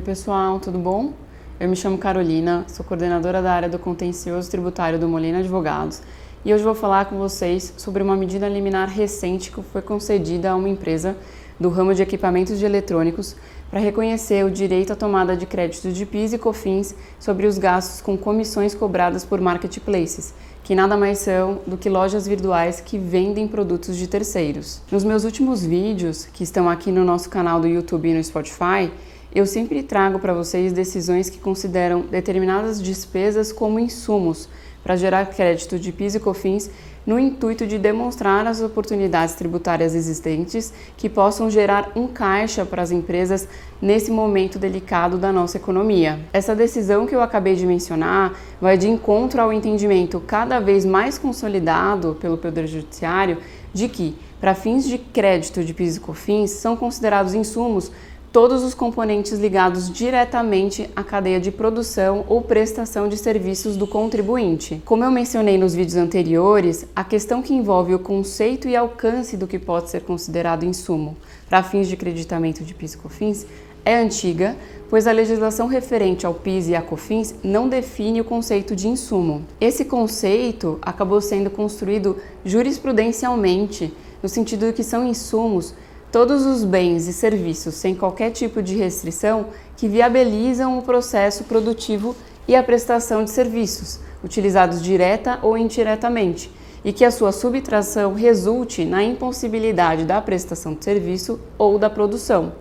Oi, pessoal, tudo bom? Eu me chamo Carolina, sou coordenadora da área do contencioso tributário do Molina Advogados e hoje vou falar com vocês sobre uma medida liminar recente que foi concedida a uma empresa do ramo de equipamentos de eletrônicos para reconhecer o direito à tomada de créditos de PIS e COFINS sobre os gastos com comissões cobradas por marketplaces, que nada mais são do que lojas virtuais que vendem produtos de terceiros. Nos meus últimos vídeos, que estão aqui no nosso canal do YouTube e no Spotify, eu sempre trago para vocês decisões que consideram determinadas despesas como insumos para gerar crédito de PIS e COFINS no intuito de demonstrar as oportunidades tributárias existentes que possam gerar um caixa para as empresas nesse momento delicado da nossa economia. Essa decisão que eu acabei de mencionar vai de encontro ao entendimento cada vez mais consolidado pelo Poder Judiciário de que, para fins de crédito de PIS e COFINS, são considerados insumos todos os componentes ligados diretamente à cadeia de produção ou prestação de serviços do contribuinte. Como eu mencionei nos vídeos anteriores, a questão que envolve o conceito e alcance do que pode ser considerado insumo para fins de creditamento de PIS e COFINS é antiga, pois a legislação referente ao PIS e à COFINS não define o conceito de insumo. Esse conceito acabou sendo construído jurisprudencialmente, no sentido de que são insumos todos os bens e serviços sem qualquer tipo de restrição que viabilizam o processo produtivo e a prestação de serviços, utilizados direta ou indiretamente, e que a sua subtração resulte na impossibilidade da prestação de serviço ou da produção.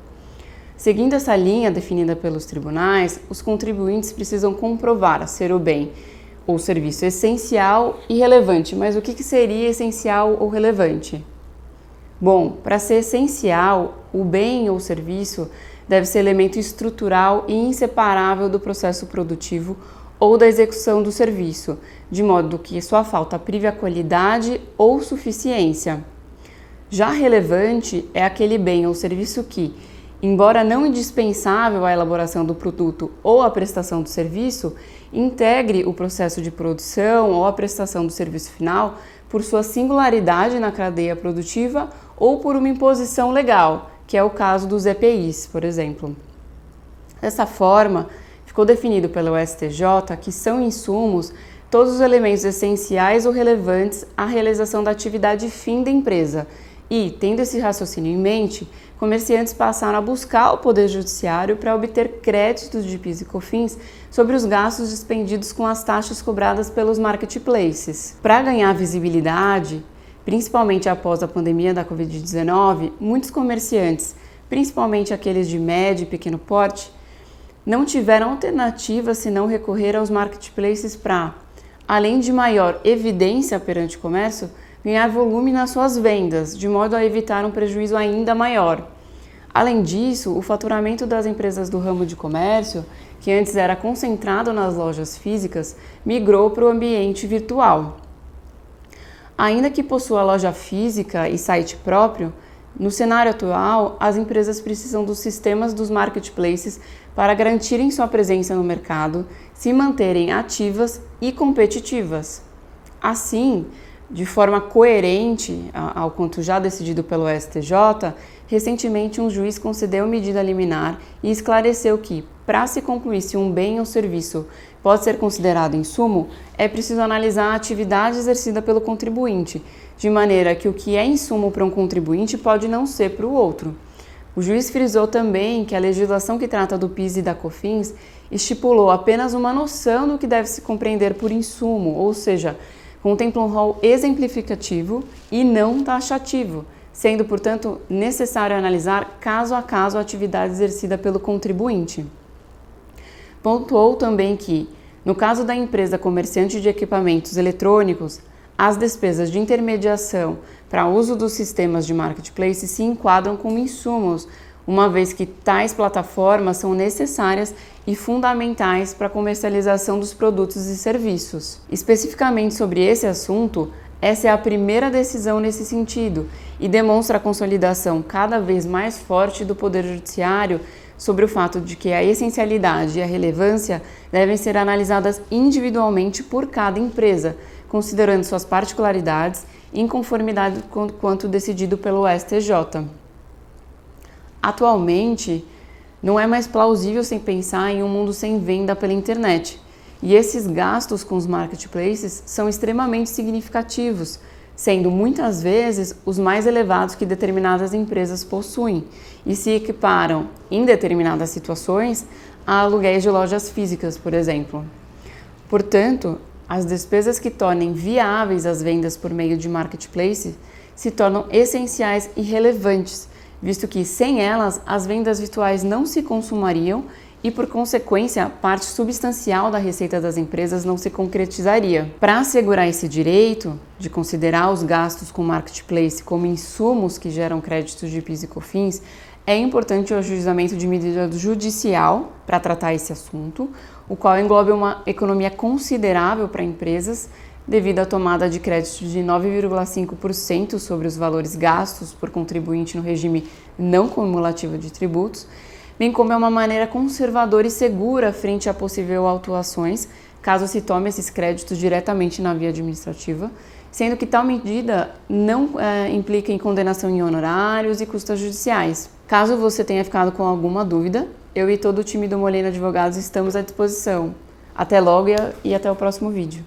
Seguindo essa linha definida pelos tribunais, os contribuintes precisam comprovar ser o bem ou serviço essencial e relevante. Mas o que seria essencial ou relevante? Bom, para ser essencial, o bem ou serviço deve ser elemento estrutural e inseparável do processo produtivo ou da execução do serviço, de modo que sua falta prive a qualidade ou suficiência. Já relevante é aquele bem ou serviço que, embora não indispensável à elaboração do produto ou à prestação do serviço, integre o processo de produção ou a prestação do serviço final por sua singularidade na cadeia produtiva ou por uma imposição legal, que é o caso dos EPIs, por exemplo. Dessa forma, ficou definido pelo STJ que são insumos todos os elementos essenciais ou relevantes à realização da atividade fim da empresa. E, tendo esse raciocínio em mente, comerciantes passaram a buscar o Poder Judiciário para obter créditos de PIS e COFINS sobre os gastos dispendidos com as taxas cobradas pelos marketplaces. Para ganhar visibilidade, Principalmente após a pandemia da Covid-19, muitos comerciantes, principalmente aqueles de médio e pequeno porte, não tiveram alternativa senão recorrer aos marketplaces para, além de maior evidência perante o comércio, ganhar volume nas suas vendas, de modo a evitar um prejuízo ainda maior. Além disso, o faturamento das empresas do ramo de comércio, que antes era concentrado nas lojas físicas, migrou para o ambiente virtual. Ainda que possua loja física e site próprio, no cenário atual, as empresas precisam dos sistemas dos marketplaces para garantirem sua presença no mercado, se manterem ativas e competitivas. Assim, de forma coerente ao quanto já decidido pelo STJ, recentemente um juiz concedeu medida liminar e esclareceu que, para se concluir se um bem ou serviço pode ser considerado insumo, é preciso analisar a atividade exercida pelo contribuinte, de maneira que o que é insumo para um contribuinte pode não ser para o outro. O juiz frisou também que a legislação que trata do PIS e da COFINS estipulou apenas uma noção do que deve se compreender por insumo, ou seja, contempla um rol exemplificativo e não taxativo, sendo, portanto, necessário analisar caso a caso a atividade exercida pelo contribuinte. Pontuou também que, no caso da empresa comerciante de equipamentos eletrônicos, as despesas de intermediação para uso dos sistemas de marketplace se enquadram como insumos, uma vez que tais plataformas são necessárias e fundamentais para a comercialização dos produtos e serviços. Especificamente sobre esse assunto, essa é a primeira decisão nesse sentido e demonstra a consolidação cada vez mais forte do Poder Judiciário sobre o fato de que a essencialidade e a relevância devem ser analisadas individualmente por cada empresa, considerando suas particularidades em conformidade com quanto decidido pelo STJ. Atualmente, Não é mais plausível sem pensar em um mundo sem venda pela internet. E esses gastos com os marketplaces são extremamente significativos, sendo muitas vezes os mais elevados que determinadas empresas possuem e se equiparam, em determinadas situações, a aluguéis de lojas físicas, por exemplo. Portanto, as despesas que tornem viáveis as vendas por meio de marketplace se tornam essenciais e relevantes, visto que sem elas as vendas virtuais não se consumariam e, por consequência, parte substancial da receita das empresas não se concretizaria. Para assegurar esse direito de considerar os gastos com marketplace como insumos que geram créditos de PIS e COFINS, é importante o ajuizamento de medida judicial para tratar esse assunto, o qual engloba uma economia considerável para empresas devido à tomada de crédito de 9,5% sobre os valores gastos por contribuinte no regime não cumulativo de tributos bem como é uma maneira conservadora e segura frente a possível autuações, caso se tome esses créditos diretamente na via administrativa, sendo que tal medida não é, implica em condenação em honorários e custas judiciais. Caso você tenha ficado com alguma dúvida, eu e todo o time do Molina Advogados estamos à disposição. Até logo e até o próximo vídeo.